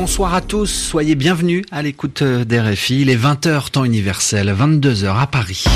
Bonsoir à tous, soyez bienvenus à l'écoute d'RFI. Il est 20h temps universel, 22h à Paris.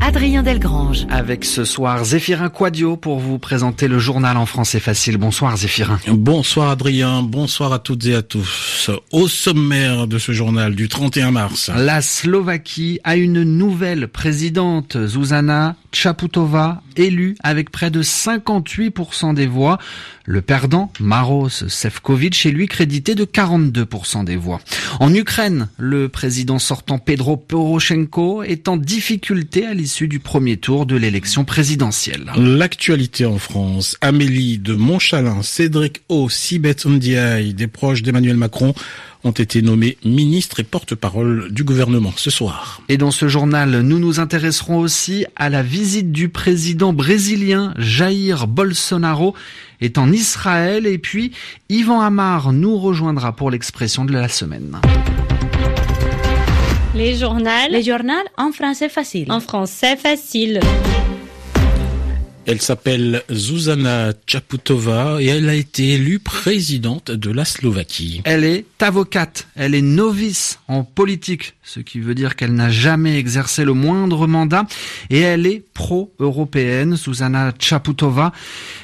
Adrien Delgrange. Avec ce soir Zéphirin Quadio pour vous présenter le journal en français facile. Bonsoir Zéphirin. Bonsoir Adrien, bonsoir à toutes et à tous. Au sommaire de ce journal du 31 mars. La Slovaquie a une nouvelle présidente, Zuzana Chaputova, élue avec près de 58% des voix. Le perdant, Maros Sefcovic, est lui crédité de 42% des voix. En Ukraine, le président sortant Pedro Poroshenko est en difficulté à l'issue du premier tour de l'élection présidentielle. L'actualité en France. Amélie de Montchalin, Cédric O, Sibeth Ndiaye, des proches d'Emmanuel Macron, ont été nommés ministres et porte-parole du gouvernement ce soir. Et dans ce journal, nous nous intéresserons aussi à la visite du président brésilien Jair Bolsonaro est en Israël et puis Yvan Amar nous rejoindra pour l'expression de la semaine. Les journaux. Les journaux en français facile. En français facile. Elle s'appelle Zuzana Chaputova et elle a été élue présidente de la Slovaquie. Elle est avocate, elle est novice en politique, ce qui veut dire qu'elle n'a jamais exercé le moindre mandat. Et elle est pro-européenne, Zuzana Chaputova,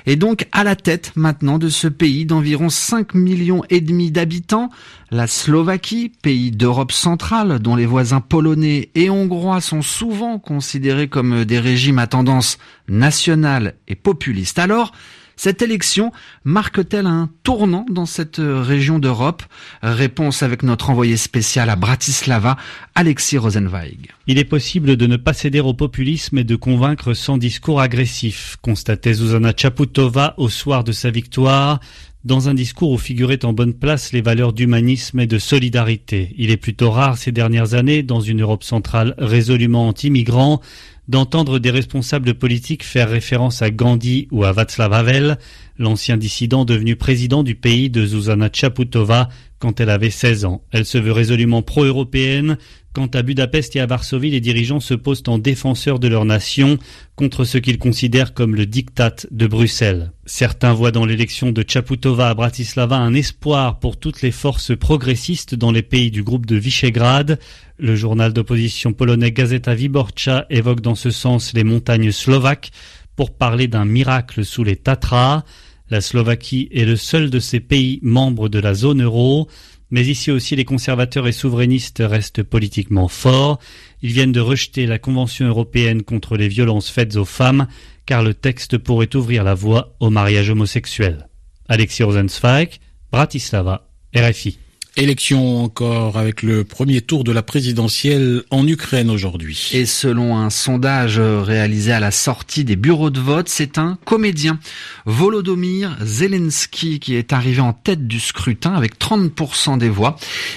est donc à la tête maintenant de ce pays d'environ 5 millions et demi d'habitants, la Slovaquie, pays d'Europe centrale dont les voisins polonais et hongrois sont souvent considérés comme des régimes à tendance nationale et populiste. Alors, cette élection marque-t-elle un tournant dans cette région d'Europe? Réponse avec notre envoyé spécial à Bratislava, Alexis Rosenweig. Il est possible de ne pas céder au populisme et de convaincre sans discours agressif, constatait Zuzana Chaputova au soir de sa victoire dans un discours où figuraient en bonne place les valeurs d'humanisme et de solidarité. Il est plutôt rare ces dernières années, dans une Europe centrale résolument anti-migrants, d'entendre des responsables politiques faire référence à Gandhi ou à Václav Havel, l'ancien dissident devenu président du pays de Zuzana Chaputova quand elle avait 16 ans. Elle se veut résolument pro-européenne. Quant à Budapest et à Varsovie, les dirigeants se posent en défenseurs de leur nation contre ce qu'ils considèrent comme le diktat de Bruxelles. Certains voient dans l'élection de Chaputova à Bratislava un espoir pour toutes les forces progressistes dans les pays du groupe de Visegrad. Le journal d'opposition polonais Gazeta Wyborcza évoque dans ce sens les montagnes slovaques pour parler d'un miracle sous les Tatras. La Slovaquie est le seul de ces pays membres de la zone euro, mais ici aussi les conservateurs et souverainistes restent politiquement forts. Ils viennent de rejeter la Convention européenne contre les violences faites aux femmes, car le texte pourrait ouvrir la voie au mariage homosexuel. Alexis Rosenzweig, Bratislava, RFI. Élection encore avec le premier tour de la présidentielle en Ukraine aujourd'hui. Et selon un sondage réalisé à la sortie des bureaux de vote, c'est un comédien, Volodymyr Zelensky, qui est arrivé en tête du scrutin avec 30% des voix.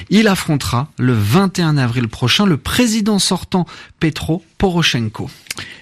Il affrontera le 21 avril prochain le président sortant Petro Poroshenko.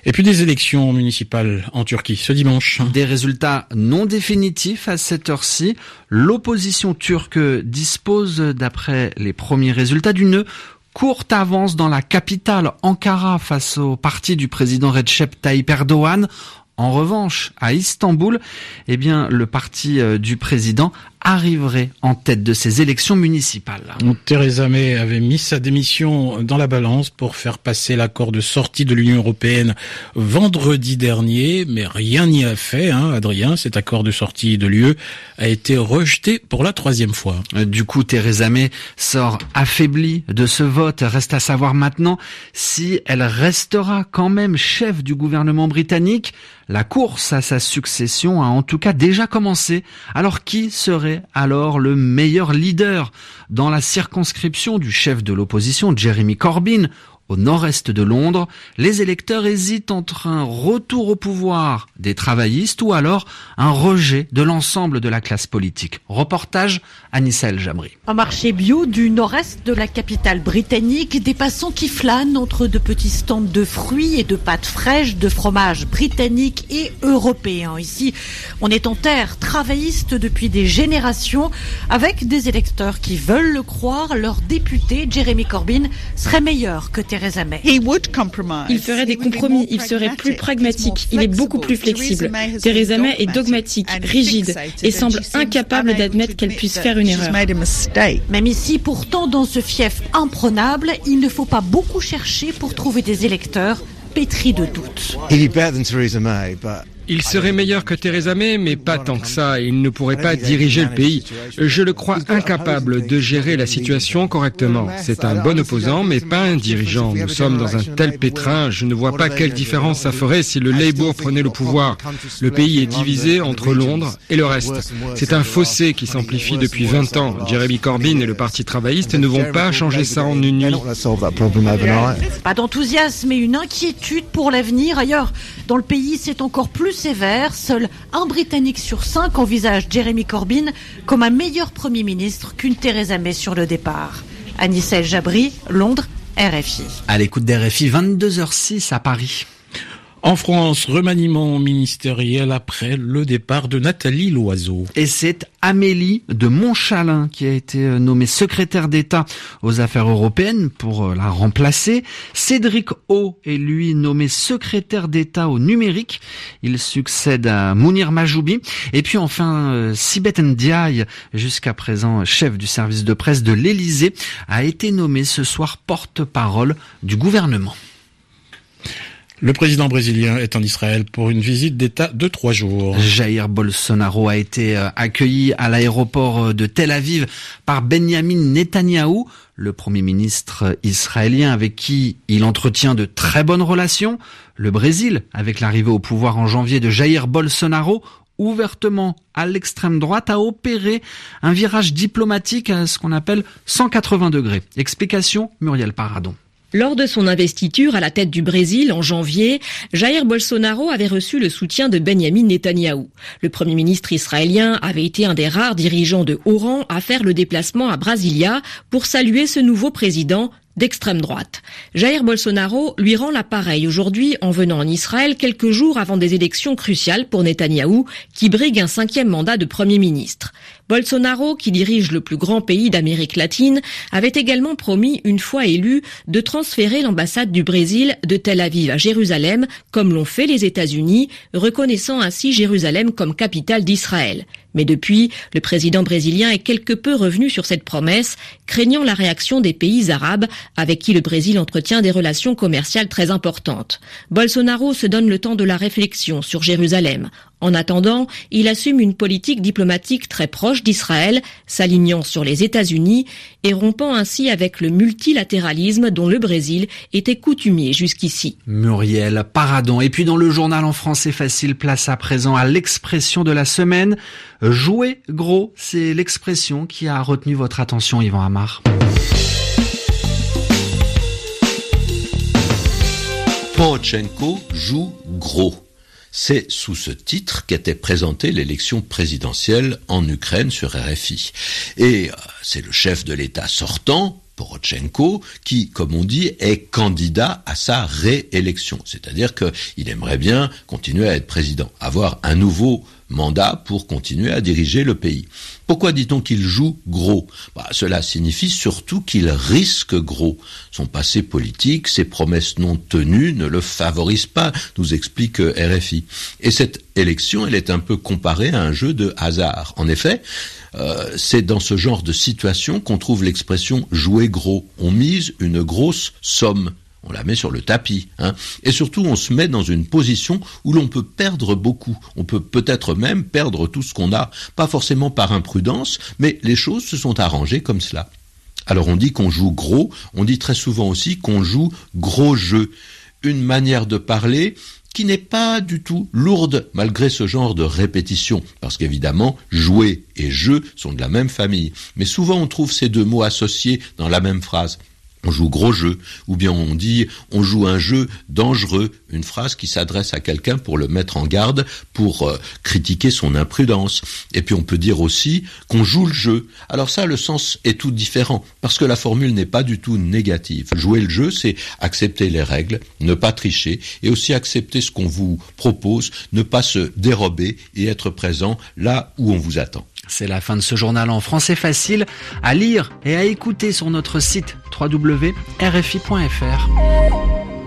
Et puis des élections municipales en Turquie ce dimanche. Des résultats non définitifs à cette heure-ci. L'opposition turque dispose, d'après les premiers résultats, d'une courte avance dans la capitale Ankara face au parti du président Recep Tayyip Erdogan. En revanche, à Istanbul, eh bien, le parti euh, du président arriverait en tête de ces élections municipales. Theresa May avait mis sa démission dans la balance pour faire passer l'accord de sortie de l'Union européenne vendredi dernier, mais rien n'y a fait, hein, Adrien. Cet accord de sortie de l'UE a été rejeté pour la troisième fois. Du coup, Theresa May sort affaiblie de ce vote. Reste à savoir maintenant si elle restera quand même chef du gouvernement britannique. La course à sa succession a en tout cas déjà commencé. Alors qui serait alors le meilleur leader. Dans la circonscription du chef de l'opposition, Jeremy Corbyn, au nord-est de Londres, les électeurs hésitent entre un retour au pouvoir des travaillistes ou alors un rejet de l'ensemble de la classe politique. Reportage Anissa El Jamri. Un marché bio du nord-est de la capitale britannique, des passants qui flânent entre de petits stands de fruits et de pâtes fraîches, de fromage britannique et européen. Ici, on est en terre travailliste depuis des générations avec des électeurs qui veulent le croire. Leur député, Jeremy Corbyn, serait meilleur que Theresa May. Il ferait des compromis, il serait plus pragmatique, il est beaucoup plus flexible. Theresa May est dogmatique, rigide et semble incapable d'admettre qu'elle puisse faire une erreur. Même ici, pourtant, dans ce fief imprenable, il ne faut pas beaucoup chercher pour trouver des électeurs pétris de doutes. Il serait meilleur que Theresa May, mais pas tant que ça. Il ne pourrait pas diriger le pays. Je le crois incapable de gérer la situation correctement. C'est un bon opposant, mais pas un dirigeant. Nous sommes dans un tel pétrin, je ne vois pas quelle différence ça ferait si le Labour prenait le pouvoir. Le pays est divisé entre Londres et le reste. C'est un fossé qui s'amplifie depuis 20 ans. Jeremy Corbyn et le Parti travailliste ne vont pas changer ça en une nuit. Pas d'enthousiasme et une inquiétude pour l'avenir. Ailleurs, dans le pays, c'est encore plus sévère. Seul un Britannique sur cinq envisage Jeremy Corbyn comme un meilleur Premier ministre qu'une Theresa May sur le départ. Anissel Jabri, Londres, RFI. À l'écoute d'RFI, 22h06 à Paris. En France, remaniement ministériel après le départ de Nathalie Loiseau. Et c'est Amélie de Montchalin qui a été euh, nommée secrétaire d'État aux affaires européennes pour euh, la remplacer. Cédric O est lui nommé secrétaire d'État au numérique. Il succède à Mounir Majoubi. Et puis enfin, euh, Sibeth Ndiaye, jusqu'à présent chef du service de presse de l'Élysée, a été nommé ce soir porte-parole du gouvernement. Le président brésilien est en Israël pour une visite d'État de trois jours. Jair Bolsonaro a été euh, accueilli à l'aéroport euh, de Tel Aviv par Benjamin Netanyahou, le premier ministre israélien avec qui il entretient de très bonnes relations. Le Brésil, avec l'arrivée au pouvoir en janvier de Jair Bolsonaro, ouvertement à l'extrême droite, a opéré un virage diplomatique à ce qu'on appelle 180 degrés. Explication Muriel Paradon. Lors de son investiture à la tête du Brésil en janvier, Jair Bolsonaro avait reçu le soutien de Benjamin Netanyahou. Le premier ministre israélien avait été un des rares dirigeants de haut rang à faire le déplacement à Brasilia pour saluer ce nouveau président d'extrême droite. Jair Bolsonaro lui rend l'appareil aujourd'hui en venant en Israël quelques jours avant des élections cruciales pour Netanyahou qui brigue un cinquième mandat de Premier ministre. Bolsonaro, qui dirige le plus grand pays d'Amérique latine, avait également promis, une fois élu, de transférer l'ambassade du Brésil de Tel Aviv à Jérusalem, comme l'ont fait les États-Unis, reconnaissant ainsi Jérusalem comme capitale d'Israël. Mais depuis, le président brésilien est quelque peu revenu sur cette promesse, craignant la réaction des pays arabes avec qui le Brésil entretient des relations commerciales très importantes. Bolsonaro se donne le temps de la réflexion sur Jérusalem. En attendant, il assume une politique diplomatique très proche d'Israël, s'alignant sur les États-Unis et rompant ainsi avec le multilatéralisme dont le Brésil était coutumier jusqu'ici. Muriel Paradon. Et puis dans le journal en français facile, place à présent à l'expression de la semaine. Jouer gros, c'est l'expression qui a retenu votre attention, Yvan Amar. Porochenko joue gros. C'est sous ce titre qu'était présentée l'élection présidentielle en Ukraine sur RFI. Et euh, c'est le chef de l'État sortant, Porochenko, qui, comme on dit, est candidat à sa réélection. C'est-à-dire qu'il aimerait bien continuer à être président, avoir un nouveau mandat pour continuer à diriger le pays. Pourquoi dit-on qu'il joue gros? Bah, Cela signifie surtout qu'il risque gros. Son passé politique, ses promesses non tenues ne le favorisent pas, nous explique RFI. Et cette élection, elle est un peu comparée à un jeu de hasard. En effet, euh, c'est dans ce genre de situation qu'on trouve l'expression jouer gros. On mise une grosse somme on la met sur le tapis. Hein. Et surtout, on se met dans une position où l'on peut perdre beaucoup. On peut peut-être même perdre tout ce qu'on a, pas forcément par imprudence, mais les choses se sont arrangées comme cela. Alors on dit qu'on joue gros, on dit très souvent aussi qu'on joue gros jeu. Une manière de parler qui n'est pas du tout lourde malgré ce genre de répétition, parce qu'évidemment, jouer et jeu sont de la même famille. Mais souvent on trouve ces deux mots associés dans la même phrase on joue gros jeu, ou bien on dit on joue un jeu dangereux, une phrase qui s'adresse à quelqu'un pour le mettre en garde, pour euh, critiquer son imprudence. Et puis on peut dire aussi qu'on joue le jeu. Alors ça, le sens est tout différent, parce que la formule n'est pas du tout négative. Jouer le jeu, c'est accepter les règles, ne pas tricher, et aussi accepter ce qu'on vous propose, ne pas se dérober et être présent là où on vous attend. C'est la fin de ce journal en français facile à lire et à écouter sur notre site www.rfi.fr.